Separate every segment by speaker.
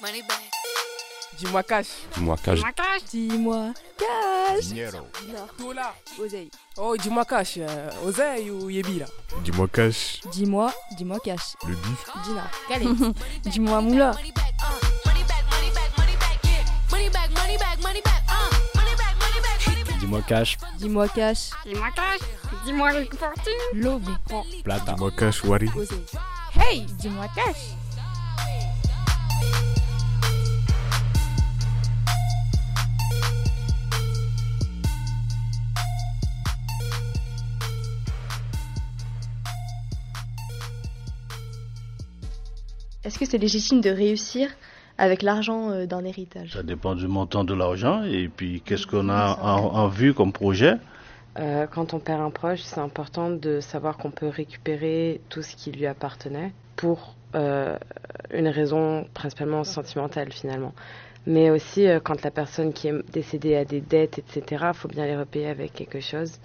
Speaker 1: money back.
Speaker 2: Dis-moi cash.
Speaker 3: Dis-moi cash.
Speaker 4: Dis-moi cash.
Speaker 5: Dinheiro.
Speaker 2: Dola.
Speaker 4: Oseille.
Speaker 2: Oh, dis-moi cash. Euh, Oseille ou Yebi là?
Speaker 5: Dis-moi cash.
Speaker 4: Dis-moi, dis-moi cash.
Speaker 5: Le bif.
Speaker 4: Dina. Dis-moi moula.
Speaker 3: Dis-moi cash.
Speaker 4: Dis-moi cash.
Speaker 6: Dis-moi cash, dis-moi Fortune.
Speaker 4: Lobé.
Speaker 3: Plata.
Speaker 5: Dis-moi cash, Wari.
Speaker 6: Hey, dis-moi cash.
Speaker 7: Est-ce que c'est légitime de réussir avec l'argent euh, d'un héritage?
Speaker 8: Ça dépend du montant de l'argent et puis qu'est-ce qu'on a en, en vue comme projet.
Speaker 9: Euh, quand on perd un proche, c'est important de savoir qu'on peut récupérer tout ce qui lui appartenait pour euh, une raison principalement sentimentale finalement. Mais aussi euh, quand la personne qui est décédée a des dettes, etc., il faut bien les repayer avec quelque chose.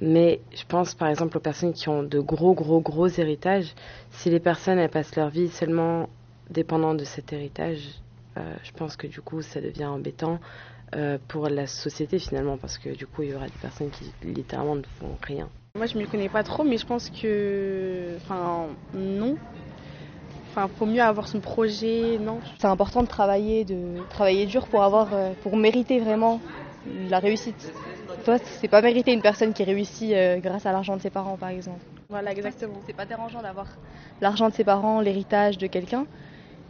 Speaker 9: Mais je pense par exemple aux personnes qui ont de gros, gros, gros héritages. Si les personnes elles passent leur vie seulement dépendant de cet héritage, euh, je pense que du coup ça devient embêtant euh, pour la société finalement parce que du coup il y aura des personnes qui littéralement ne font rien.
Speaker 10: Moi, je m'y connais pas trop, mais je pense que. Enfin, non. Enfin, faut mieux avoir son projet, non.
Speaker 7: C'est important de travailler, de travailler dur pour avoir, euh, pour mériter vraiment la réussite. Toi, c'est pas mériter une personne qui réussit euh, grâce à l'argent de ses parents, par exemple.
Speaker 10: Voilà, exactement.
Speaker 7: C'est pas dérangeant d'avoir l'argent de ses parents, l'héritage de quelqu'un,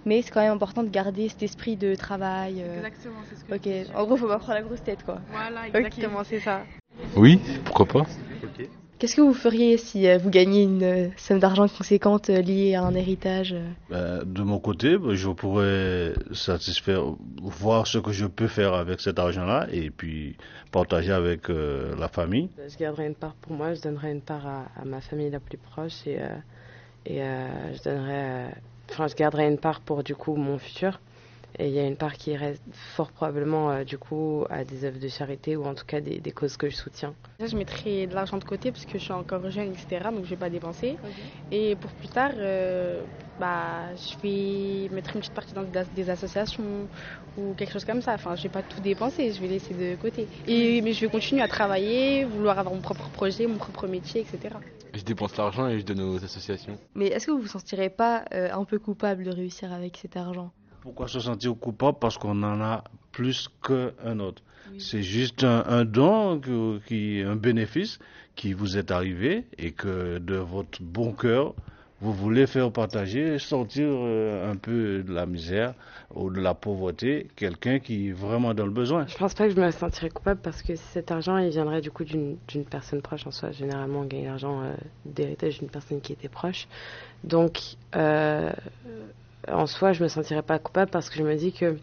Speaker 7: mais c'est quand même important de garder cet esprit de travail. euh,
Speaker 10: Exactement, c'est ce que
Speaker 7: Ok,
Speaker 10: je
Speaker 7: en gros, faut pas prendre la grosse tête, quoi.
Speaker 10: Voilà, exactement, c'est ça.
Speaker 3: Oui, pourquoi pas
Speaker 7: Qu'est-ce que vous feriez si euh, vous gagnez une euh, somme d'argent conséquente euh, liée à un héritage
Speaker 8: Ben, de mon côté, ben, je pourrais satisfaire, voir ce que je peux faire avec cet argent-là et puis partager avec la famille.
Speaker 9: Je garderai une part pour moi, je donnerai une part à, à ma famille la plus proche et, et je donnerai, enfin je garderai une part pour du coup mon futur. Et il y a une part qui reste fort probablement euh, du coup à des œuvres de charité ou en tout cas des, des causes que je soutiens.
Speaker 10: Déjà, je mettrai de l'argent de côté parce que je suis encore jeune, etc. Donc, je vais pas dépenser. Et pour plus tard, euh, bah, je vais mettre une petite partie dans des- des associations ou quelque chose comme ça. Enfin, je vais pas tout dépenser, je vais laisser de côté. Et, mais je vais continuer à travailler, vouloir avoir mon propre projet, mon propre métier, etc.
Speaker 3: Je dépense l'argent et je donne aux associations.
Speaker 7: Mais est-ce que vous vous sentirez pas euh, un peu coupable de réussir avec cet argent?
Speaker 8: Pourquoi se sentir coupable Parce qu'on en a plus qu'un autre. C'est juste un, un don, que- qui, un bénéfice qui vous est arrivé et que de votre bon cœur, vous voulez faire partager, sortir euh, un peu de la misère ou de la pauvreté, quelqu'un qui est vraiment dans le besoin.
Speaker 9: Je pense pas que je me sentirais coupable parce que cet argent il viendrait du coup d'une d'une personne proche en soi. Généralement on gagne l'argent euh, d'héritage d'une personne qui était proche. Donc euh, en soi je me sentirais pas coupable parce que je me dis que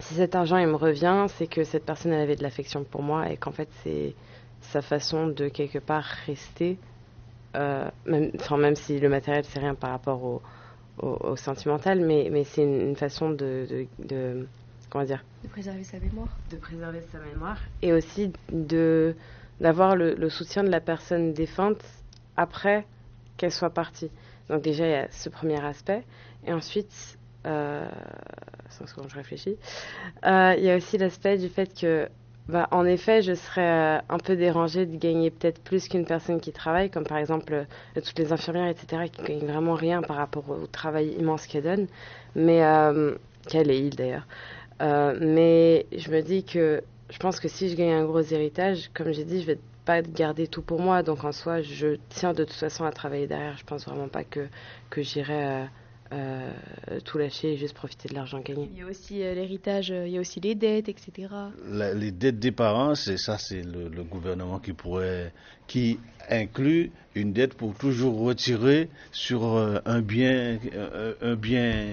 Speaker 9: si cet argent il me revient, c'est que cette personne elle avait de l'affection pour moi et qu'en fait c'est sa façon de quelque part rester, euh, même, enfin, même si le matériel c'est rien par rapport au, au, au sentimental, mais, mais c'est une, une façon de, de, de comment dire?
Speaker 7: De préserver sa mémoire
Speaker 9: de préserver sa mémoire et aussi de d'avoir le, le soutien de la personne défunte après qu'elle soit partie. Donc déjà il y a ce premier aspect et ensuite euh, sans seconde, je réfléchis. Euh, il y a aussi l'aspect du fait que bah, en effet, je serais euh, un peu dérangée de gagner peut-être plus qu'une personne qui travaille, comme par exemple euh, toutes les infirmières, etc., qui gagnent vraiment rien par rapport au travail immense qu'elles donnent, mais qu'elle est île d'ailleurs. Mais je me dis que je pense que si je gagne un gros héritage, comme j'ai dit, je vais pas garder tout pour moi. Donc en soi, je tiens de toute façon à travailler derrière. Je pense vraiment pas que, que j'irai euh, tout lâcher et juste profiter de l'argent gagné.
Speaker 7: Il y a aussi euh, l'héritage, euh, il y a aussi les dettes, etc.
Speaker 8: La- les dettes des parents, c'est ça, c'est le, le gouvernement qui pourrait, qui inclut une dette pour toujours retirer sur euh, un bien, euh, un bien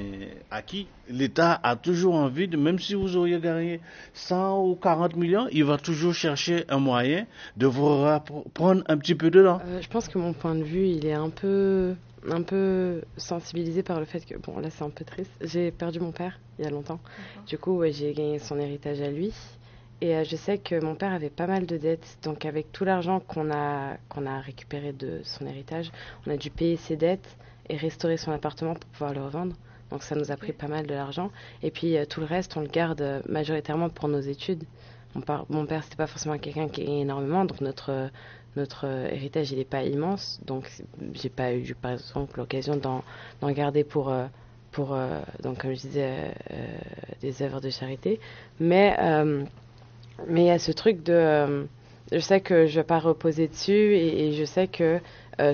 Speaker 8: acquis. L'État a toujours envie de, même si vous auriez gagné 100 ou 40 millions, il va toujours chercher un moyen de vous prendre un petit peu dedans.
Speaker 9: Euh, je pense que mon point de vue, il est un peu, un peu sensibilisé par le fait que, bon, là c'est un peu triste. J'ai perdu mon père il y a longtemps. Du coup, ouais, j'ai gagné son héritage à lui. Et euh, je sais que mon père avait pas mal de dettes. Donc, avec tout l'argent qu'on a, qu'on a récupéré de son héritage, on a dû payer ses dettes et restaurer son appartement pour pouvoir le revendre. Donc ça nous a pris pas mal de l'argent. Et puis euh, tout le reste, on le garde euh, majoritairement pour nos études. Mon, père, c'était pas forcément quelqu'un qui est énormément, donc notre, notre euh, héritage, il n'est pas immense. Donc j'ai pas eu, par exemple, l'occasion d'en garder pour, euh, euh, donc, comme je disais, des œuvres de charité. Mais mais il y a ce truc de... je sais que je vais pas reposer dessus et, je sais que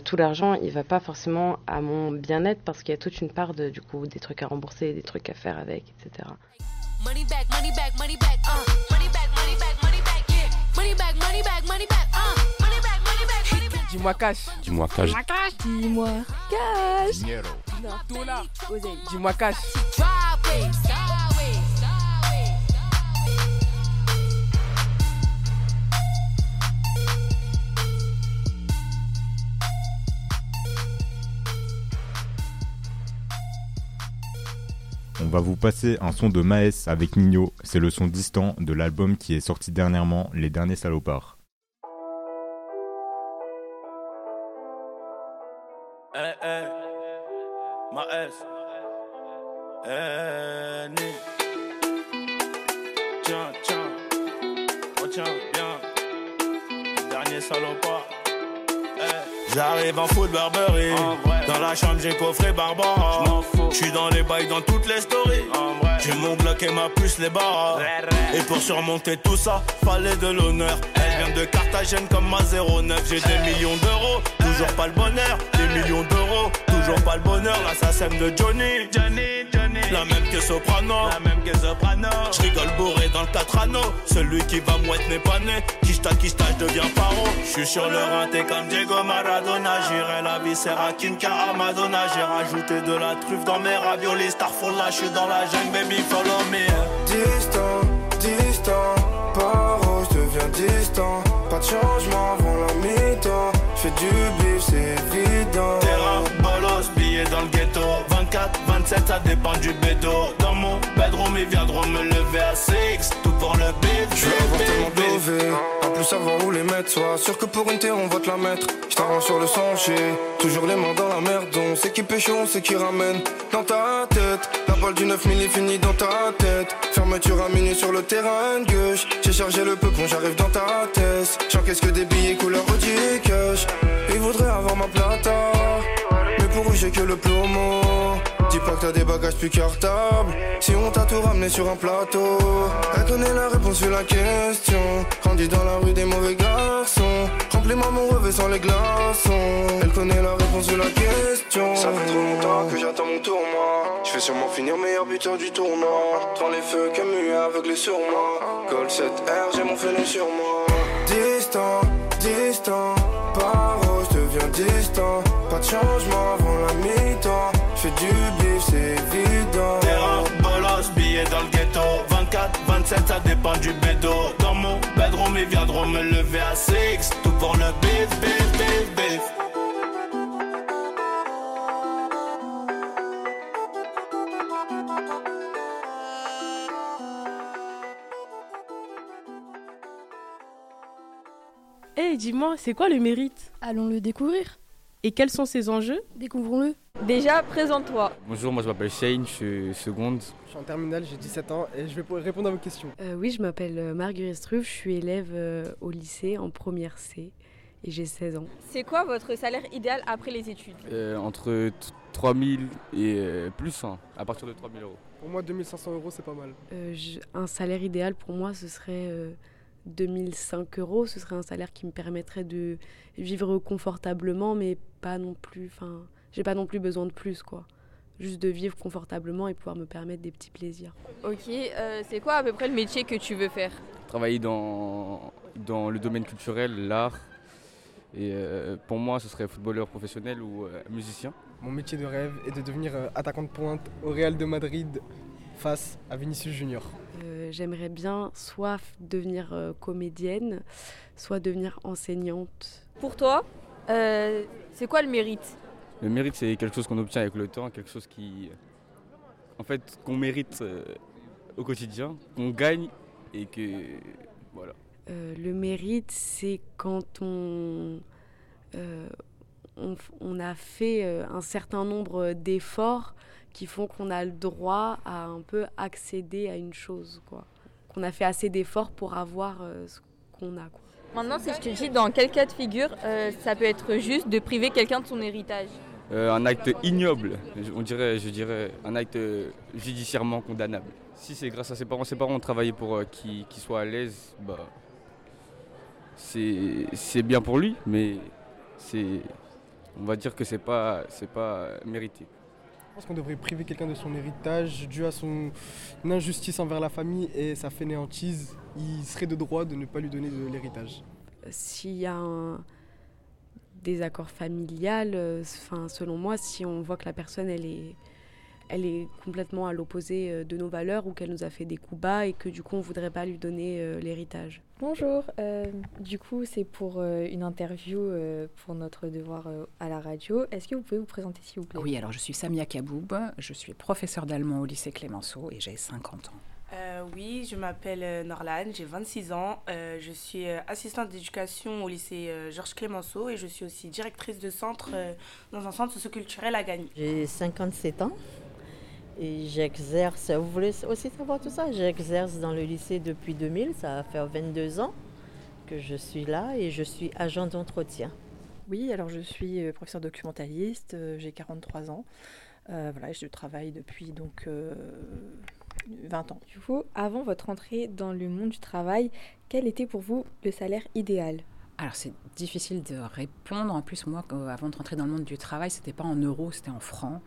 Speaker 9: tout l'argent, il va pas forcément à mon bien-être parce qu'il y a toute une part de, du coup, des trucs à rembourser, des trucs à faire avec, etc.
Speaker 1: Money back, money back, money back, uh. Money back, money back, money back, yeah. Money back, money back, money back,
Speaker 2: Dis-moi cash.
Speaker 3: Dis-moi cash.
Speaker 6: Dis-moi cash.
Speaker 4: Dis-moi cash.
Speaker 5: On va vous passer un son de Maes avec Nino. C'est le son distant de l'album qui est sorti dernièrement, Les Derniers Salopards.
Speaker 11: Eh, eh, ma S. Eh, ni. Tiens, tiens. Bien. Dernier salopard. Eh. J'arrive en foot Burberry. Dans la chambre, j'ai coffré Barbara. Je suis dans les bails, dans toutes les stories. J'ai mon bloc et ma puce, les barres. Et pour surmonter tout ça, fallait de l'honneur. Elle vient de Carthagène comme ma 09. J'ai des millions d'euros, toujours pas le bonheur. Des millions d'euros, toujours pas le bonheur. L'assassin de Johnny. Johnny, Johnny. La même que Soprano. La même que Soprano. Je rigole bourré dans le 4 anneaux. Celui qui va mouette n'est pas né. Kishta, kishta, je deviens paro. Je suis sur le rinté comme Diego Maradona. J'irai la viscère à Kinka à Madonna. J'ai rajouté de la truffe dans mes raviolis. Starfall là, je suis dans la jungle, baby, follow me.
Speaker 12: Distant, distant, paro, je deviens distant. Pas de changement avant la mi-temps. J'fais du bif, c'est évident.
Speaker 11: Terrain, bolos, billets dans le ghetto 24, 27, ça dépend du bédo Dans mon bedroom, ils viendront me lever à 6 Tout pour le bif,
Speaker 12: Je veux avoir tellement d'OV, en plus savoir où les mettre. Sois sûr que pour une terre on va te la mettre. J't'arrange sur le sentier, toujours les mains dans la merde. On sait qui pêche, on sait qui ramène. Dans ta tête, la balle du 9000 est finie dans ta tête. Fermeture à minuit sur le terrain gauche. J'ai chargé le peupon, j'arrive dans ta tête. J'encaisse que des billets couleur Audi cash? Ils voudraient avoir ma plata, j'ai que le plomo. Dis pas que t'as des bagages plus cartables. Si on t'a tout ramené sur un plateau, elle connaît la réponse sur la question. Grandi dans la rue des mauvais garçons. Remplis-moi mon revêt sans les glaçons. Elle connaît la réponse sur la question. Ça fait trop longtemps que j'attends mon tour, moi. Je vais sûrement finir meilleur buteur du tournoi. Dans les feux, Camus aveuglé sur moi. Gold 7R, j'ai mon fenêtre sur moi. Distant, distant, paro, je deviens distant. Pas de changement avant la mi-temps. J'fais du bif, c'est évident.
Speaker 11: Terrain, bolos, billets dans le ghetto 24, 27, ça dépend du bédo Dans mon bedroom, ils viendront me lever à 6 Tout pour le bif, bif, bif, bif
Speaker 13: dis-moi, c'est quoi le mérite
Speaker 4: Allons le découvrir.
Speaker 13: Et quels sont ses enjeux
Speaker 4: Découvrons-le.
Speaker 14: Déjà, présente-toi.
Speaker 3: Bonjour, moi je m'appelle Shane, je suis seconde.
Speaker 2: Je suis en terminale, j'ai 17 ans et je vais répondre à vos questions.
Speaker 9: Euh, oui, je m'appelle euh, Marguerite Struve, je suis élève euh, au lycée en première C et j'ai 16 ans.
Speaker 14: C'est quoi votre salaire idéal après les études
Speaker 3: Euh, entre t- 3000 et euh, plus, hein, à partir de 3000 euros.
Speaker 2: Pour moi, 2500 euros, c'est pas mal.
Speaker 9: Euh, je- un salaire idéal pour moi, ce serait euh, 2005 euros. Ce serait un salaire qui me permettrait de vivre confortablement, mais pas non plus. Enfin, j'ai pas non plus besoin de plus, quoi. Juste de vivre confortablement et pouvoir me permettre des petits plaisirs.
Speaker 14: Ok, euh, c'est quoi à peu près le métier que tu veux faire?
Speaker 3: Travailler dans, dans le domaine culturel, l'art. Et euh, pour moi, ce serait footballeur professionnel ou euh, musicien.
Speaker 2: Mon métier de rêve est de devenir euh, attaquant de pointe au Real de Madrid face à Vinicius Junior.
Speaker 9: Euh, J'aimerais bien soit devenir euh, comédienne, soit devenir enseignante.
Speaker 14: Pour toi, euh, c'est quoi le mérite?
Speaker 3: Le mérite, c'est quelque chose qu'on obtient avec le temps, quelque chose qui. En fait, qu'on mérite euh, au quotidien, qu'on gagne et que. Voilà.
Speaker 9: Euh, le mérite, c'est quand on, euh, on, on a fait euh, un certain nombre d'efforts qui font qu'on a le droit à un peu accéder à une chose, quoi. Qu'on a fait assez d'efforts pour avoir euh, ce qu'on a, quoi.
Speaker 14: Maintenant, si je te dis dans quel cas de figure euh, ça peut être juste de priver quelqu'un de son héritage?
Speaker 3: Euh, un acte ignoble, je- on dirait, je dirais un acte euh, judiciairement condamnable. Si c'est grâce à ses parents, ses parents ont travaillé pour euh, qu'il qu'il soit à l'aise, bah, c'est c'est bien pour lui, mais c'est, on va dire que c'est pas, c'est pas mérité.
Speaker 2: Je pense qu'on devrait priver quelqu'un de son héritage dû à son injustice envers la famille et sa fainéantise. Il serait de droit de ne pas lui donner de l'héritage.
Speaker 9: S'il y a un désaccord familial, euh, enfin, selon moi, si on voit que la personne, elle est, elle est complètement à l'opposé euh, de nos valeurs ou qu'elle nous a fait des coups bas et que du coup, on voudrait pas lui donner euh, l'héritage.
Speaker 15: Bonjour, euh, du coup c'est pour euh, une interview euh, pour notre devoir euh, à la radio. Est-ce que vous pouvez vous présenter s'il vous plaît?
Speaker 16: Oui, alors je suis Samia Kaboub, je suis professeure d'allemand au lycée Clémenceau et j'ai 50 ans.
Speaker 17: Euh, oui, je m'appelle Norlan, j'ai 26 ans. Euh, je suis euh, assistante d'éducation au lycée euh, Georges Clémenceau et je suis aussi directrice de centre euh, dans un centre socioculturel à Gagny.
Speaker 18: J'ai 57 ans et j'exerce, vous voulez aussi savoir tout ça? J'exerce dans le lycée depuis 2000, ça va faire 22 ans que je suis là et je suis agent d'entretien.
Speaker 19: Oui, alors je suis euh, professeur documentaliste, euh, j'ai 43 ans. Euh, voilà, je travaille depuis donc euh, 20 ans.
Speaker 15: Du coup, avant votre entrée dans le monde du travail, quel était pour vous le salaire idéal?
Speaker 16: Alors c'est difficile de répondre. En plus, moi, avant de rentrer dans le monde du travail, c'était pas en euros, c'était en francs.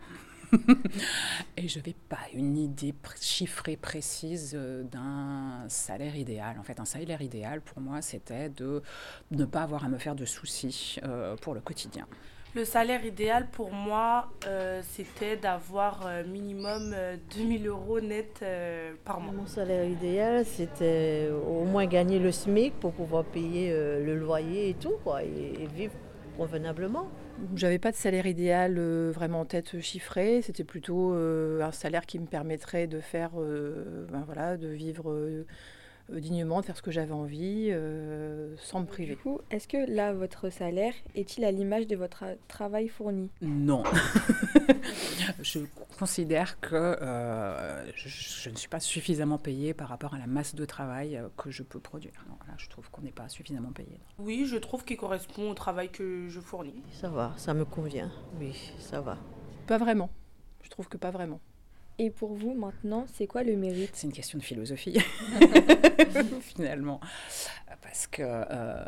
Speaker 16: Et je n'avais pas une idée pr- chiffrée précise euh, d'un salaire idéal. En fait, un salaire idéal pour moi, c'était de ne pas avoir à me faire de soucis euh, pour le quotidien.
Speaker 17: Le salaire idéal pour moi, euh, c'était d'avoir euh, minimum euh, 2000 euros net euh, par mois.
Speaker 18: Mon salaire idéal, c'était au moins gagner le SMIC pour pouvoir payer euh, le loyer et tout, quoi, et, et vivre convenablement.
Speaker 19: J'avais pas de salaire idéal euh, vraiment en tête chiffré, c'était plutôt euh, un salaire qui me permettrait de faire, euh, ben voilà, de vivre dignement, de faire ce que j'avais envie, euh, sans me priver.
Speaker 15: Du coup, est-ce que là, votre salaire est-il à l'image de votre tra- travail fourni?
Speaker 16: Non. je considère que euh, je, je ne suis pas suffisamment payée par rapport à la masse de travail euh, que je peux produire. Je trouve qu'on n'est pas suffisamment payé.
Speaker 17: Oui, je trouve qu'il correspond au travail que je fournis.
Speaker 18: Ça va, ça me convient, oui, ça va.
Speaker 19: Pas vraiment. Je trouve que pas vraiment.
Speaker 15: Et pour vous, maintenant, c'est quoi le mérite?
Speaker 16: C'est une question de philosophie, finalement. Parce que euh,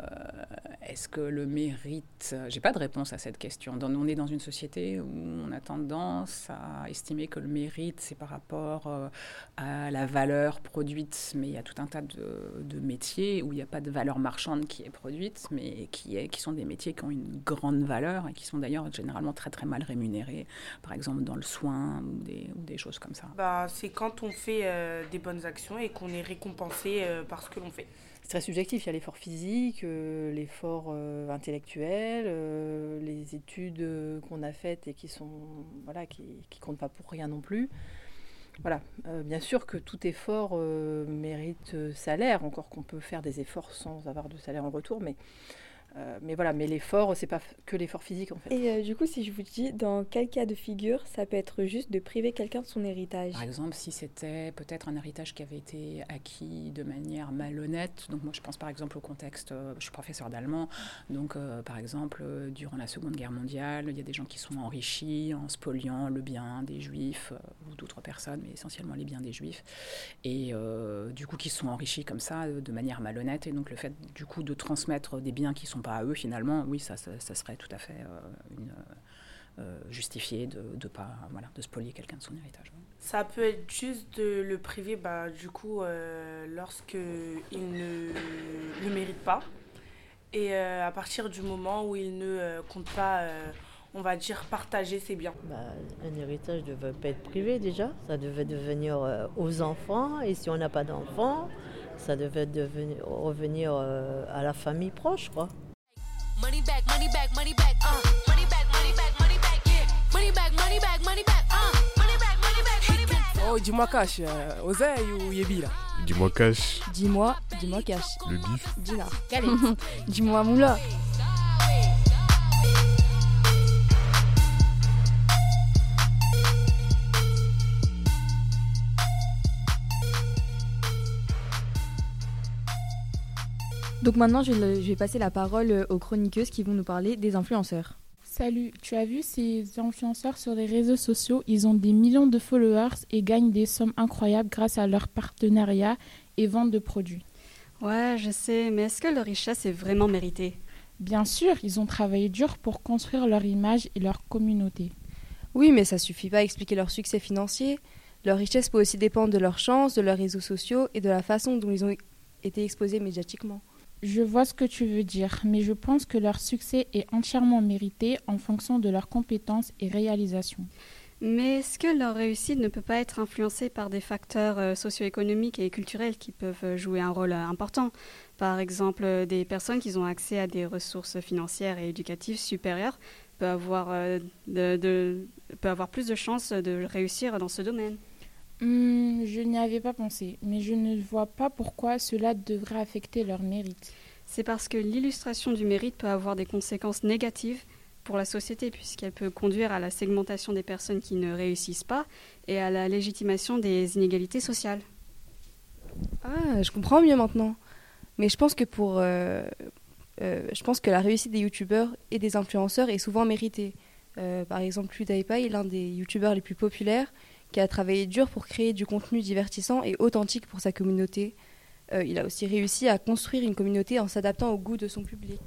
Speaker 16: est-ce que le mérite. J'ai pas de réponse à cette question. On est dans une société où on a tendance à estimer que le mérite, c'est par rapport euh, à la valeur produite. Mais il y a tout un tas de, métiers où il n'y a pas de valeur marchande qui est produite, mais qui, sont des métiers qui ont une grande valeur et qui sont d'ailleurs généralement très très mal rémunérés. Par exemple, dans le soin ou des, choses comme ça.
Speaker 17: Bah, c'est quand on fait euh, des bonnes actions et qu'on est récompensé par ce que l'on fait.
Speaker 19: C'est très subjectif. Il y a l'effort physique, euh, l'effort euh, intellectuel, euh, les études qu'on a faites et qui sont voilà, qui, qui comptent pas pour rien non plus. Voilà. Bien sûr que tout effort mérite salaire, encore qu'on peut faire des efforts sans avoir de salaire en retour, mais euh, mais voilà. Mais l'effort, c'est pas que l'effort physique en fait.
Speaker 15: Et euh, du coup, si je vous dis dans quel cas de figure ça peut être juste de priver quelqu'un de son héritage?
Speaker 16: Par exemple, si c'était peut-être un héritage qui avait été acquis de manière malhonnête, donc moi je pense par exemple au contexte, euh, je suis professeur d'allemand, donc par exemple durant la Seconde Guerre mondiale, il y a des gens qui sont enrichis en spoliant le bien des juifs ou d'autres personnes, mais essentiellement les biens des juifs, et du coup qui sont enrichis comme ça de manière malhonnête, et donc le fait du coup de transmettre des biens qui sont pas à eux finalement, oui ça, ça, ça serait tout à fait euh, une, euh, justifié de ne pas voilà, de spolier quelqu'un de son héritage.
Speaker 17: Ça peut être juste de le priver, bah, du coup, euh, lorsque il ne le mérite pas. Et euh, à partir du moment où il ne compte pas, euh, on va dire, partager ses biens.
Speaker 18: Bah, un héritage ne devait pas être privé déjà, ça devait devenir euh, aux enfants, et si on n'a pas d'enfants, ça devait devenir, revenir euh, à la famille proche, quoi.
Speaker 1: Money back, money back, money back, uh. Money back, money back, money back, yeah. Money back, money back, money back, uh. Money back, money back, money back.
Speaker 20: Oh, dis-moi cash, euh, oseille ou Yebi là?
Speaker 21: Dis-moi cash.
Speaker 13: Dis-moi, dis-moi cash.
Speaker 21: Le bif.
Speaker 13: Dinar.
Speaker 15: Dis-moi moula. Donc maintenant, je, le- je vais passer la parole euh, aux chroniqueuses qui vont nous parler des influenceurs.
Speaker 21: Salut, tu as vu ces influenceurs sur les réseaux sociaux? Ils ont des millions de followers et gagnent des sommes incroyables grâce à leur partenariat et vente de produits.
Speaker 22: Ouais, je sais, mais est-ce que leur richesse est vraiment méritée?
Speaker 21: Bien sûr, ils ont travaillé dur pour construire leur image et leur communauté.
Speaker 4: Oui, mais ça suffit pas à expliquer leur succès financier. Leur richesse peut aussi dépendre de leur chance, de leurs réseaux sociaux et de la façon dont ils ont été exposés médiatiquement.
Speaker 21: Je vois ce que tu veux dire, mais je pense que leur succès est entièrement mérité en fonction de leurs compétences et réalisations.
Speaker 22: Mais est-ce que leur réussite ne peut pas être influencée par des facteurs euh, socio-économiques et culturels qui peuvent jouer un rôle euh, important? Par exemple, euh, des personnes qui ont accès à des ressources financières et éducatives supérieures peuvent avoir, peuvent avoir plus de chances de réussir dans ce domaine.
Speaker 21: Hmm, je n'y avais pas pensé, mais je ne vois pas pourquoi cela devrait affecter leur mérite.
Speaker 22: C'est parce que l'illustration du mérite peut avoir des conséquences négatives pour la société, puisqu'elle peut conduire à la segmentation des personnes qui ne réussissent pas et à la légitimation des inégalités sociales.
Speaker 4: Ah, je comprends mieux maintenant. Mais je pense que pour, euh, euh, je pense que la réussite des youtubeurs et des influenceurs est souvent méritée. Euh, par exemple, PewDiePie est l'un des youtubeurs les plus populaires qui a travaillé dur pour créer du contenu divertissant et authentique pour sa communauté. Euh, il a aussi réussi à construire une communauté en s'adaptant au goût de son public.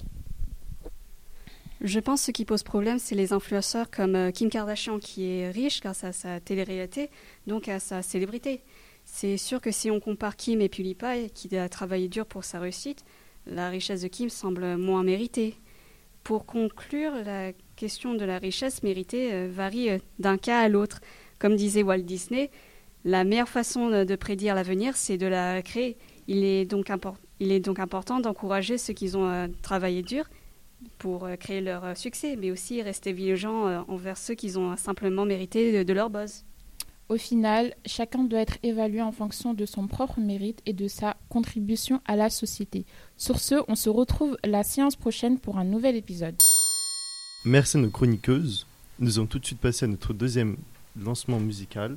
Speaker 22: Je pense que ce qui pose problème, c'est les influenceurs comme euh, Kim Kardashian, qui est riche grâce à sa télé-réalité, donc à sa célébrité. C'est sûr que si on compare Kim et PewDiePie, qui a travaillé dur pour sa réussite, la richesse de Kim semble moins méritée. Pour conclure, la question de la richesse méritée euh, varie d'un cas à l'autre. Comme disait Walt Disney, la meilleure façon de- prédire l'avenir, c'est de la créer. Il est donc, impor- il est donc important d'encourager ceux qui ont euh, travaillé dur pour euh, créer leur euh, succès, mais aussi rester vigilant euh, envers ceux qui ont simplement mérité de, de leur buzz.
Speaker 21: Au final, chacun doit être évalué en fonction de son propre mérite et de sa contribution à la société. Sur ce, on se retrouve la séance prochaine pour un nouvel épisode.
Speaker 23: Merci à nos chroniqueuses. Nous allons tout de suite passer à notre deuxième lancement musical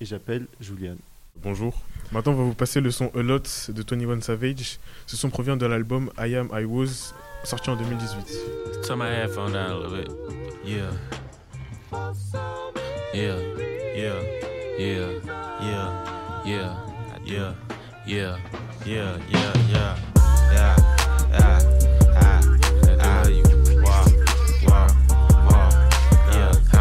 Speaker 23: et j'appelle Juliane.
Speaker 24: Bonjour. Maintenant, on va vous passer le son A Lot de Tony One Savage. Ce son provient de l'album I Am I Was, sorti en 2018.
Speaker 25: Turn my headphone down a little bit. Yeah. Yeah. Yeah. Yeah. Yeah. Yeah. Yeah. Yeah. Yeah. Yeah. Yeah. Yeah. Yeah.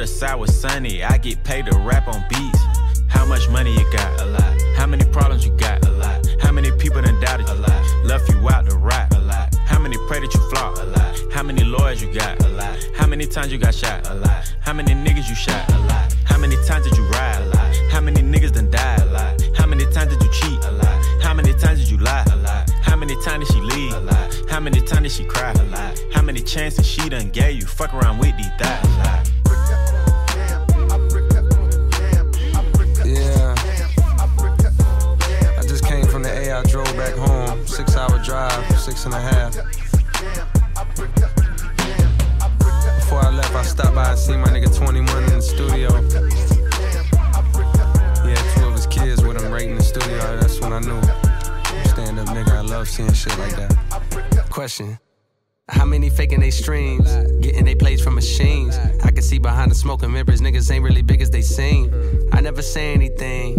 Speaker 25: The side was sunny, I get paid to rap on beats. How much money you got? A lot. How many problems you got? A lot. How many people done doubted you? A lot. Left you out to rot? A lot. How many pray that you flop? A lot. How many lawyers you got? A lot. How many times you got shot? A lot. How many niggas you shot? A lot. How many times did you ride? A lot. How many niggas done died? A lot. How many times did you cheat? A lot. How many times did you lie? A lot. How many times did she leave? A lot. How many times did she cry? A lot. How many chances she done gave you? Fuck around with these thighs. A lot.
Speaker 26: drive, six and a half. Before I left, I stopped by and seen my nigga 21 in the studio. Yeah, two of his kids with him right in the studio. That's when I knew. Stand up, nigga, I love seeing shit like that. Question. How many faking they streams? Getting they plays from machines. I can see behind the smoke and mirrors, niggas ain't really big as they seem. I never say anything.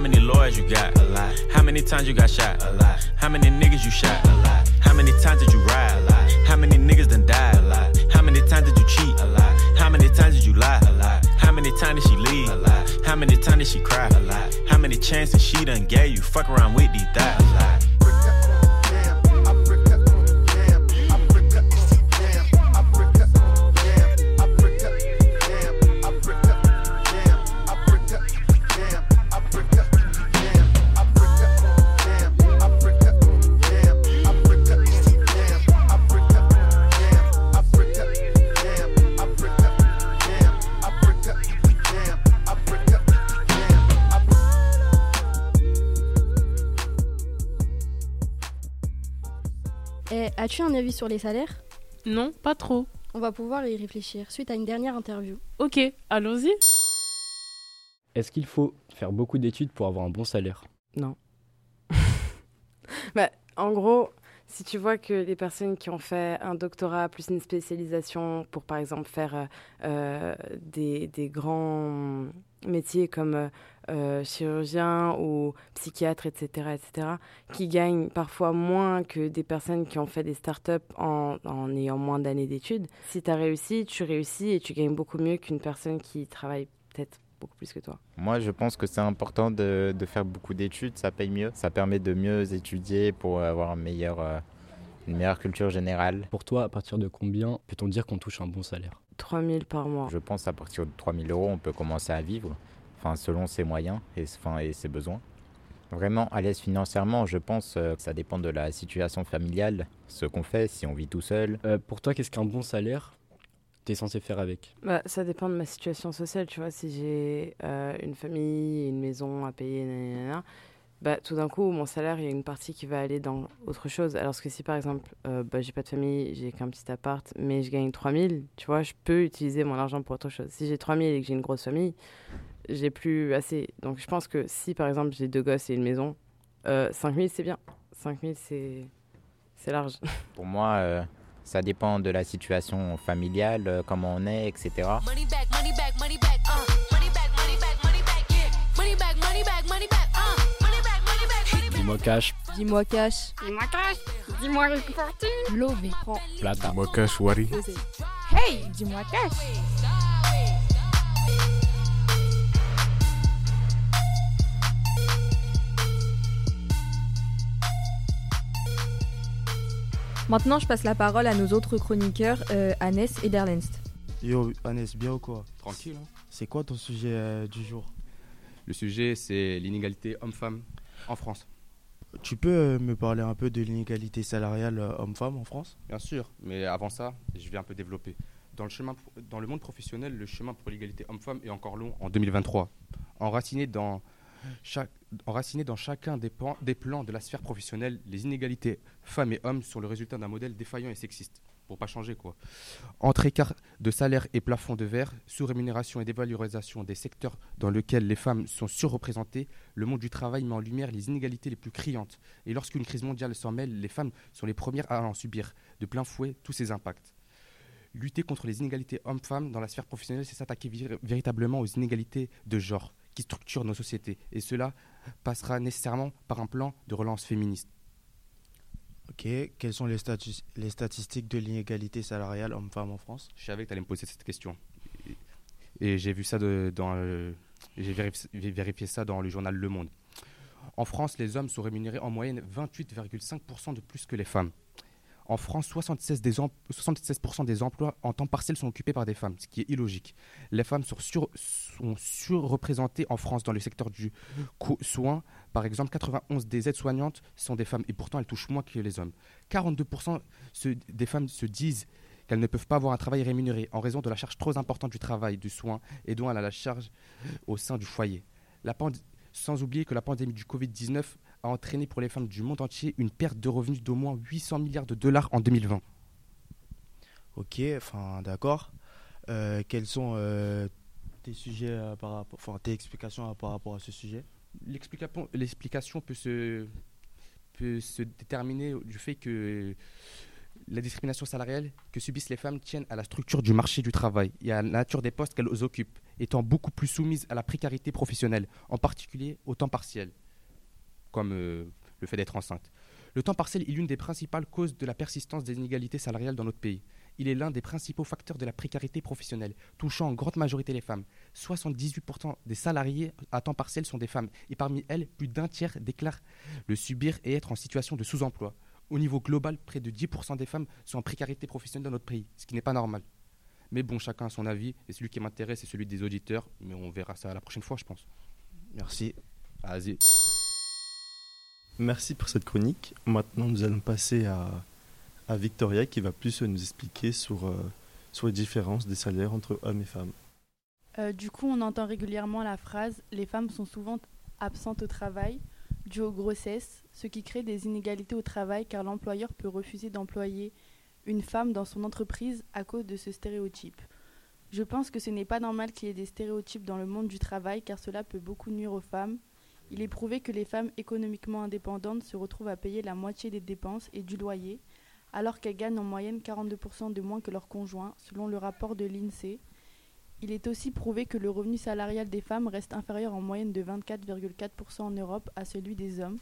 Speaker 25: How many lawyers you got? A lot. How many times you got shot? A lot. How many niggas you shot? A lot. How many times did you ride? A lot. How many niggas done died? A lot. How many times did you cheat? A lot. How many times did you lie? A lot. How many times did she leave? A lot. How many times did she cry? A lot. How many chances she done gave you? Fuck around with these thighs. A lot.
Speaker 27: Un avis sur les salaires
Speaker 13: Non, pas trop.
Speaker 27: On va pouvoir y réfléchir suite à une dernière interview.
Speaker 13: Ok, allons-y.
Speaker 28: Est-ce qu'il faut faire beaucoup d'études pour avoir un bon salaire?
Speaker 9: Non. bah, en gros, si tu vois que les personnes qui ont fait un doctorat plus une spécialisation pour, par exemple, faire euh, euh, des, des grands métiers comme euh, euh, chirurgien ou psychiatre, etc., etc., qui gagnent parfois moins que des personnes qui ont fait des startups en, en ayant moins d'années d'études. Si tu as réussi, tu réussis et tu gagnes beaucoup mieux qu'une personne qui travaille peut-être beaucoup plus que toi.
Speaker 29: Moi, je pense que c'est important de, de faire beaucoup d'études, ça paye mieux, ça permet de mieux étudier pour avoir un meilleur, euh, une meilleure culture générale.
Speaker 28: Pour toi, à partir de combien peut-on dire qu'on touche un bon salaire?
Speaker 9: 3000 par mois.
Speaker 29: Je pense à partir de 3000 euros, on peut commencer à vivre, enfin, selon ses moyens et, enfin, et ses besoins. Vraiment à l'aise financièrement, je pense euh, que ça dépend de la situation familiale, ce qu'on fait, si on vit tout seul.
Speaker 28: Euh, pour toi, qu'est-ce qu'un bon salaire T'es censé faire avec?
Speaker 9: Bah, ça dépend de ma situation sociale, tu vois. Si j'ai euh, une famille, une maison à payer, nanana, bah, tout d'un coup, mon salaire, il y a une partie qui va aller dans autre chose. Alors que si, par exemple, euh, bah, j'ai pas de famille, j'ai qu'un petit appart, mais je gagne 3000, tu vois, je peux utiliser mon argent pour autre chose. Si j'ai 3000 et que j'ai une grosse famille, j'ai plus assez. Donc, je pense que si, par exemple, j'ai deux gosses et une maison, euh, 5000, c'est bien. 5000, c'est c'est large.
Speaker 29: Pour moi, euh, ça dépend de la situation familiale, euh, comment on est, etc.
Speaker 1: Money back, money back,
Speaker 28: Dis-moi cash.
Speaker 4: Dis-moi cash.
Speaker 22: Dis-moi cash. Dis-moi Rick Fortune.
Speaker 4: Lové.
Speaker 28: Plata.
Speaker 24: Moi, cash, Wari.
Speaker 21: Hey, dis-moi cash.
Speaker 4: Maintenant, je passe la parole à nos autres chroniqueurs, euh, Annès et Derlenst.
Speaker 30: Yo, Annès, bien ou quoi?
Speaker 3: Tranquille. hein.
Speaker 30: C'est quoi ton sujet euh, du jour?
Speaker 3: Le sujet, c'est l'inégalité homme-femme en France.
Speaker 30: Tu peux euh, me parler un peu de l'inégalité salariale euh, homme-femme en France?
Speaker 3: Bien sûr, mais avant ça, je vais un peu développer. Dans le, chemin, dans le monde professionnel, le chemin pour l'égalité homme-femme est encore long en 2023. Enraciné dans, chaque, chacun des, des plans de la sphère professionnelle, les inégalités femmes et hommes sont le résultat d'un modèle défaillant et sexiste. Pour pas changer, quoi. Entre écart de salaire et plafond de verre, sous-rémunération et dévalorisation des secteurs dans lesquels les femmes sont surreprésentées, le monde du travail met en lumière les inégalités les plus criantes. Et lorsqu'une crise mondiale s'en mêle, les femmes sont les premières à en subir de plein fouet tous ces impacts. Lutter contre les inégalités hommes-femmes dans la sphère professionnelle, c'est s'attaquer véritablement aux inégalités de genre qui structurent nos sociétés. Et cela passera nécessairement par un plan de relance féministe.
Speaker 30: Ok, quelles sont les, statu- les statistiques de l'inégalité salariale homme-femme en France?
Speaker 3: Je savais que tu allais me poser cette question. Et, j'ai vu ça de- dans vérifi- j'ai vérifié ça dans le journal Le Monde. En France, les hommes sont rémunérés en moyenne 28,5% de plus que les femmes. En France, 76%, des, em- 76% des emplois en temps partiel sont occupés par des femmes, ce qui est illogique. Les femmes sont, sur- surreprésentées en France dans le secteur du soin. Par exemple, 91 des aides-soignantes sont des femmes et pourtant elles touchent moins que les hommes. 42% se- des femmes se disent qu'elles ne peuvent pas avoir un travail rémunéré en raison de la charge trop importante du travail, du soin et dont elle a la charge au sein du foyer. La sans oublier que la pandémie du Covid-19 a entraîné pour les femmes du monde entier une perte de revenus d'au moins 800 milliards de dollars en 2020.
Speaker 30: Ok, enfin d'accord. Euh, quels sont euh, tes sujets euh, par rapport, enfin tes explications euh, par rapport à ce sujet?
Speaker 3: L'explication l'explication peut se, peut se déterminer du fait que la discrimination salariale que subissent les femmes tiennent à la structure du marché du travail et à la nature des postes qu'elles occupent, étant beaucoup plus soumises à la précarité professionnelle, en particulier au temps partiel, comme euh, le fait d'être enceinte. Le temps partiel est l'une des principales causes de la persistance des inégalités salariales dans notre pays. Il est l'un des principaux facteurs de la précarité professionnelle, touchant en grande majorité les femmes. 78% des salariés à temps partiel sont des femmes, et parmi elles, plus d'un tiers déclarent le subir et être en situation de sous-emploi. Au niveau global, près de 10% des femmes sont en précarité professionnelle dans notre pays, ce qui n'est pas normal. Mais bon, chacun a son avis, et celui qui m'intéresse, c'est celui des auditeurs, mais on verra ça la prochaine fois, je pense.
Speaker 30: Merci.
Speaker 3: Vas-y.
Speaker 23: Merci pour cette chronique. Maintenant, nous allons passer à, à Victoria qui va plus nous expliquer sur, euh, sur les différences des salaires entre hommes et femmes.
Speaker 13: Euh, du coup, on entend régulièrement la phrase Les femmes sont souvent absentes au travail, dû aux grossesses, ce qui crée des inégalités au travail car l'employeur peut refuser d'employer une femme dans son entreprise à cause de ce stéréotype. Je pense que ce n'est pas normal qu'il y ait des stéréotypes dans le monde du travail car cela peut beaucoup nuire aux femmes. Il est prouvé que les femmes économiquement indépendantes se retrouvent à payer la moitié des dépenses et du loyer, alors qu'elles gagnent en moyenne 42% de moins que leurs conjoints, selon le rapport de l'INSEE. Il est aussi prouvé que le revenu salarial des femmes reste inférieur en moyenne de 24,4% en Europe à celui des hommes.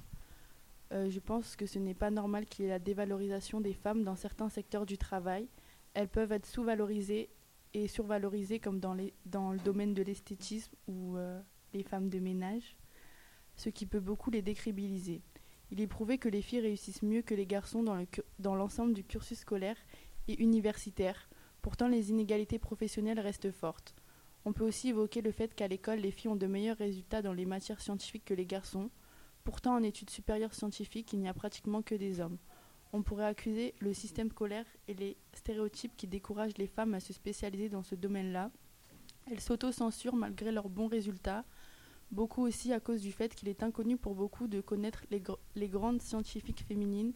Speaker 13: Euh, je pense que ce n'est pas normal qu'il y ait la dévalorisation des femmes dans certains secteurs du travail. Elles peuvent être sous-valorisées et survalorisées comme dans, le domaine de l'esthétisme ou euh, les femmes de ménage, ce qui peut beaucoup les décrédibiliser. Il est prouvé que les filles réussissent mieux que les garçons dans l'ensemble du cursus scolaire et universitaire. Pourtant, les inégalités professionnelles restent fortes. On peut aussi évoquer le fait qu'à l'école, les filles ont de meilleurs résultats dans les matières scientifiques que les garçons. Pourtant, en études supérieures scientifiques, il n'y a pratiquement que des hommes. On pourrait accuser le système scolaire et les stéréotypes qui découragent les femmes à se spécialiser dans ce domaine-là. Elles s'auto-censurent malgré leurs bons résultats, beaucoup aussi à cause du fait qu'il est inconnu pour beaucoup de connaître les, les grandes scientifiques féminines,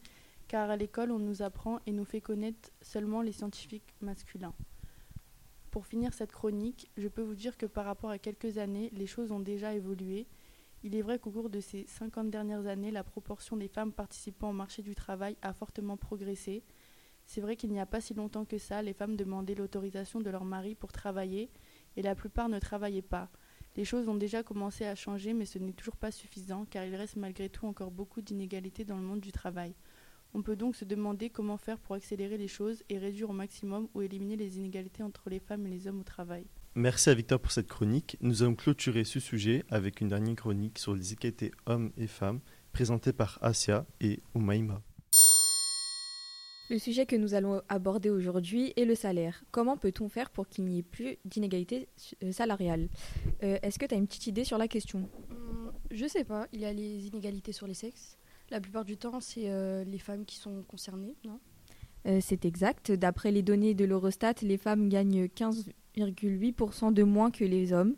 Speaker 13: car à l'école on nous apprend et nous fait connaître seulement les scientifiques masculins. Pour finir cette chronique, je peux vous dire que par rapport à quelques années, les choses ont déjà évolué. Il est vrai qu'au cours de ces 50 dernières années, la proportion des femmes participant au marché du travail a fortement progressé. C'est vrai qu'il n'y a pas si longtemps que ça, les femmes demandaient l'autorisation de leur mari pour travailler et la plupart ne travaillaient pas. Les choses ont déjà commencé à changer, mais ce n'est toujours pas suffisant car il reste malgré tout encore beaucoup d'inégalités dans le monde du travail. On peut donc se demander comment faire pour accélérer les choses et réduire au maximum ou éliminer les inégalités entre les femmes et les hommes au travail.
Speaker 23: Merci à Victor pour cette chronique. Nous allons clôturer ce sujet avec une dernière chronique sur les égalités hommes et femmes présentée par Asia et Umaima.
Speaker 15: Le sujet que nous allons aborder aujourd'hui est le salaire. Comment peut-on faire pour qu'il n'y ait plus d'inégalité euh, salariale? Euh, Est-ce que tu as une petite idée sur la question?
Speaker 27: Hum, Je sais pas, il y a les inégalités sur les sexes. La plupart du temps, c'est euh, les femmes qui sont concernées, non?
Speaker 15: Euh, C'est exact. D'après les données de l'Eurostat, les femmes gagnent 15,8% de moins que les hommes.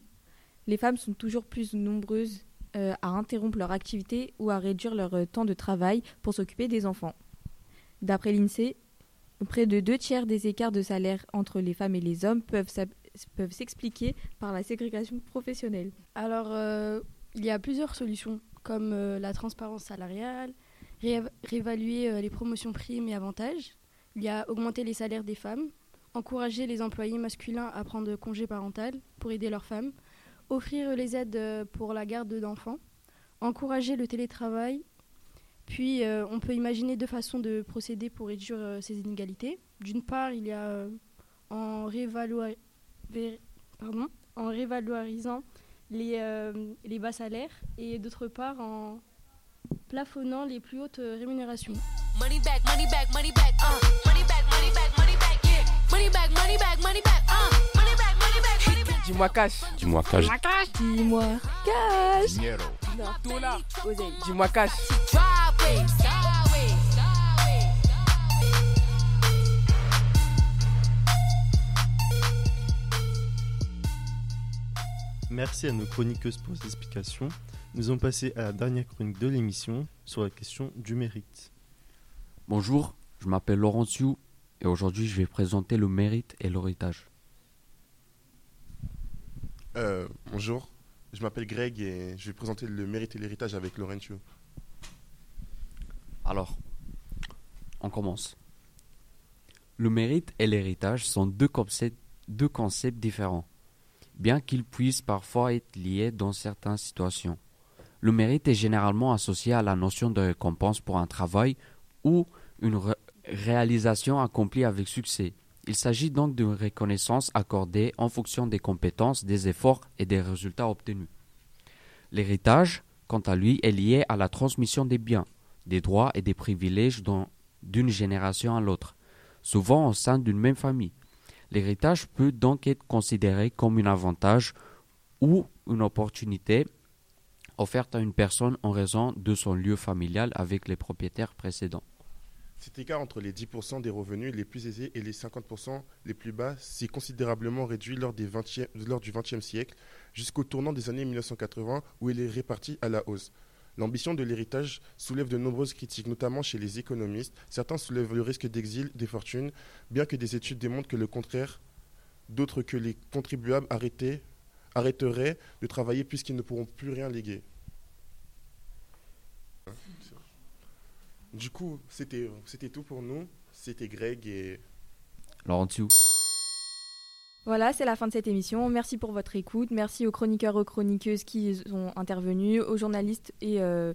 Speaker 15: Les femmes sont toujours plus nombreuses euh, à interrompre leur activité ou à réduire leur euh, temps de travail pour s'occuper des enfants. D'après l'INSEE, près de deux tiers des écarts de salaire entre les femmes et les hommes peuvent s'expliquer par la ségrégation professionnelle.
Speaker 27: Alors, euh, il y a plusieurs solutions, comme la transparence salariale, réév- réévaluer les promotions primes et avantages. Il y a augmenter les salaires des femmes, encourager les employés masculins à prendre congé parental pour aider leurs femmes, offrir les aides euh, pour la garde d'enfants, encourager le télétravail. Puis euh, on peut imaginer deux façons de procéder pour réduire euh, ces inégalités. D'une part, il y a en, révalorisant les, les bas salaires et d'autre part en plafonnant les plus hautes rémunérations.
Speaker 1: Money back, money back, money back, yeah. Money back, money back, money back, uh. Money back, money back, money back.
Speaker 20: Dis-moi cash.
Speaker 31: Dis-moi cash.
Speaker 15: Dis-moi cash.
Speaker 20: Non, tout là. Oseille. Dis-moi cash.
Speaker 1: Sideways, sideways.
Speaker 23: Merci à nos chroniqueuses pour ces explications. Nous allons passer à la dernière chronique de l'émission sur la question du mérite.
Speaker 31: Bonjour, je m'appelle Laurent Sioux et aujourd'hui je vais présenter le mérite et l'héritage.
Speaker 32: Euh, bonjour, je m'appelle Greg et je vais présenter le mérite et l'héritage avec Laurentiu.
Speaker 31: Alors, on commence. Le mérite et l'héritage sont deux concepts, deux concepts différents, bien qu'ils puissent parfois être liés dans certaines situations. Le mérite est généralement associé à la notion de récompense pour un travail ou une réalisation accomplie avec succès. Il s'agit donc d'une reconnaissance accordée en fonction des compétences, des efforts et des résultats obtenus. L'héritage, quant à lui, est lié à la transmission des biens, des droits et des privilèges d'une génération à l'autre, souvent au sein d'une même famille. L'héritage peut donc être considéré comme un avantage ou une opportunité offerte à une personne en raison de son lieu familial avec les propriétaires précédents.
Speaker 32: Cet écart entre les 10% des revenus les plus aisés et les 50% les plus bas s'est considérablement réduit lors, des 20e lors du XXe siècle jusqu'au tournant des années 1980 où il est réparti à la hausse. L'ambition de l'héritage soulève de nombreuses critiques, notamment chez les économistes. Certains soulèvent le risque d'exil des fortunes, bien que des études démontrent que le contraire, d'autres que les contribuables arrêteraient de travailler puisqu'ils ne pourront plus rien léguer. Du coup, c'était c'était tout pour nous. C'était Greg et
Speaker 31: Laurent Thiou.
Speaker 15: Voilà, c'est la fin de cette émission. Merci pour votre écoute. Merci aux chroniqueurs et chroniqueuses qui sont intervenus, aux journalistes et euh,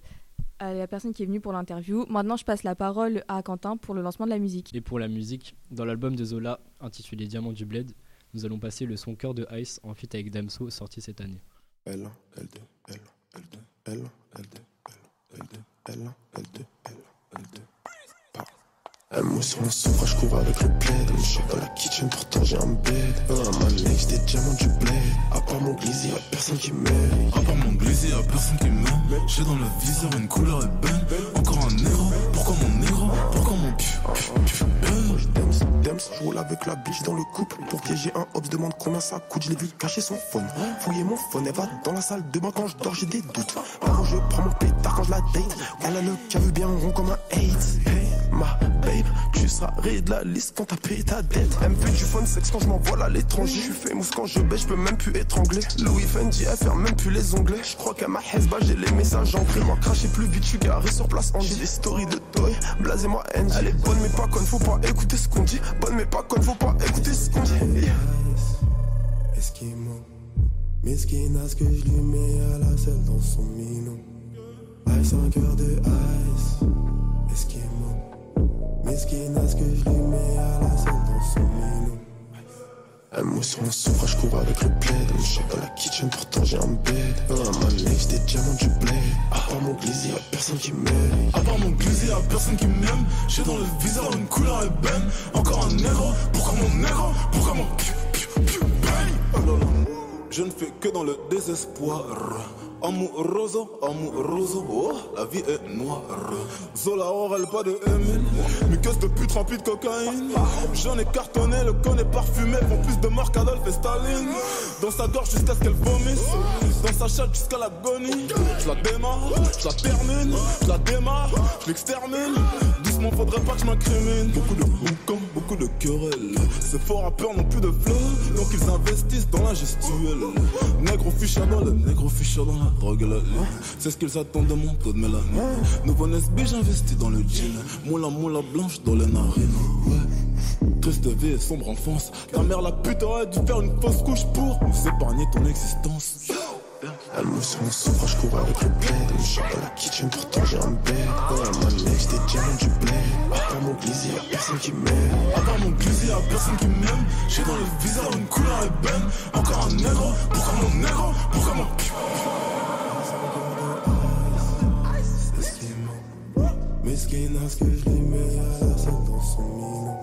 Speaker 15: à la personne qui est venue pour l'interview. Maintenant, je passe la parole à Quentin pour le lancement de la musique.
Speaker 28: Et pour la musique, dans l'album de Zola intitulé Diamant du Bled, nous allons passer le son Cœur de Ice en feat avec Damso sorti cette année.
Speaker 33: L, L2, L, L2, L, L2, L, L2, L, L2, L, L2. Un mon soufre, je cours avec le bled. Je suis dans la kitchen, pourtant j'ai un bed. Un man mec, des diamants du bled. À part mon glizzy, y'a personne qui m'aime.
Speaker 34: À part mon glizzy, y'a personne qui m'aime. J'ai dans le viseur une couleur ébène. Encore un négro, pourquoi mon
Speaker 33: roule avec la bitch dans le couple. Pour piéger un hops, demande combien ça coûte. Je l'ai vu cacher son phone. Fouiller mon phone, elle va dans la salle de bain quand je dors, j'ai des doutes. Où je prends mon pétard quand je la date. Elle a le vu bien rond comme un AIDS. Hey, ma babe, tu seras rayé de la liste quand t'as payé ta dette. Fait du fun sexe quand je m'envole à l'étranger. Je suis famous quand je baisse, je peux même plus étrangler. Louis Fendi, elle ferme même plus les onglets. Je crois qu'à ma Hezba, j'ai les messages ancrés. Moi, cracher plus vite, je garé sur place. J'ai des stories de toy, blasez moi NG. Elle est bonne, mais pas conne, faut pas écouter ce qu'on dit. Bonne, mais pas conne, faut pas écouter ce qu'on dit. Esquimau, mesquinasse que je lui mets à la selle dans son minot. Ice, un cœur de ice. Esquimau, mesquinasse que je lui mets à la selle dans son minot. Un mot sur mon soufre, je cours avec le bled. Je suis dans la kitchen, pourtant j'ai un bed. Un man mec, j'ai des diamants du bled. À part mon glizzy, y'a personne qui m'aime.
Speaker 34: À part mon glizzy, y'a personne qui m'aime. J'ai dans le viseur une couleur ébène. Encore un négro, pourquoi mon négro Pourquoi mon pif, pif, pif, bang Oh là là. Je ne fais que dans le désespoir. Amouroso, amouroso, oh, la vie est noire. Zola aurait pas de Emile, mais qu'est-ce de pute remplie de cocaïne. J'en ai cartonné, le con est parfumé, font plus de marque Adolphe et Staline. Dans sa gorge jusqu'à ce qu'elle vomisse, dans sa chatte jusqu'à l'agonie. Je la démarre, je la termine, je la démarre, je l'extermine. Faudrait pas que je m'incrimine. Beaucoup de boucans, beaucoup de querelles. Ces faux rappeurs n'ont plus de flow, donc ils investissent dans la gestuelle. Négro fichard dans le négro fichard dans la drogue. C'est ce qu'ils attendent de mon taux de mélanine. Nouveau Nesby, j'investis dans le jean. Moula moula blanche dans les narines. Triste vie et sombre enfance. Ta mère la pute aurait dû faire une fausse couche pour nous épargner ton existence.
Speaker 33: La louche sur mon sofa, je cours avec le bled. Je suis pas la kitchen, pourtant j'ai un bed. Ouais, ma mec, j'étais diamant du bled. À part mon plaisir, y'a personne qui m'aime.
Speaker 34: À part mon plaisir, y'a personne qui m'aime. J'ai dans le visage une couleur ébène. Encore un négro, pourquoi mon négro Pourquoi mon.
Speaker 33: Mesquine à ce que je lui mets à la scène dans son minou.